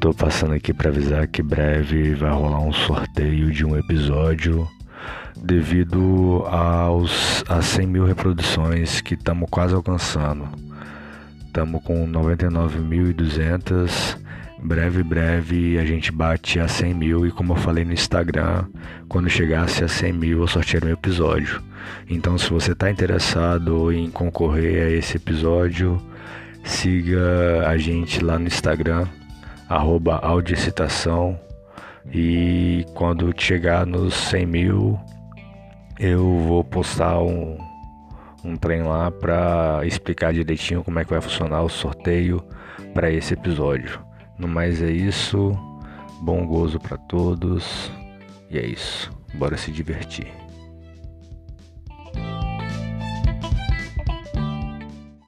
Tô passando aqui para avisar que breve vai rolar um sorteio de um episódio devido aos a 100 mil reproduções que estamos quase alcançando. Estamos com 99.200. Breve, breve a gente bate a 100 mil e como eu falei no Instagram, quando chegasse a 100 mil eu sorteio um episódio. Então se você está interessado em concorrer a esse episódio, siga a gente lá no Instagram, arroba audicitação e quando chegar nos 100 mil eu vou postar um, um trem lá para explicar direitinho como é que vai funcionar o sorteio para esse episódio. No mais é isso. Bom gozo para todos. E é isso. Bora se divertir.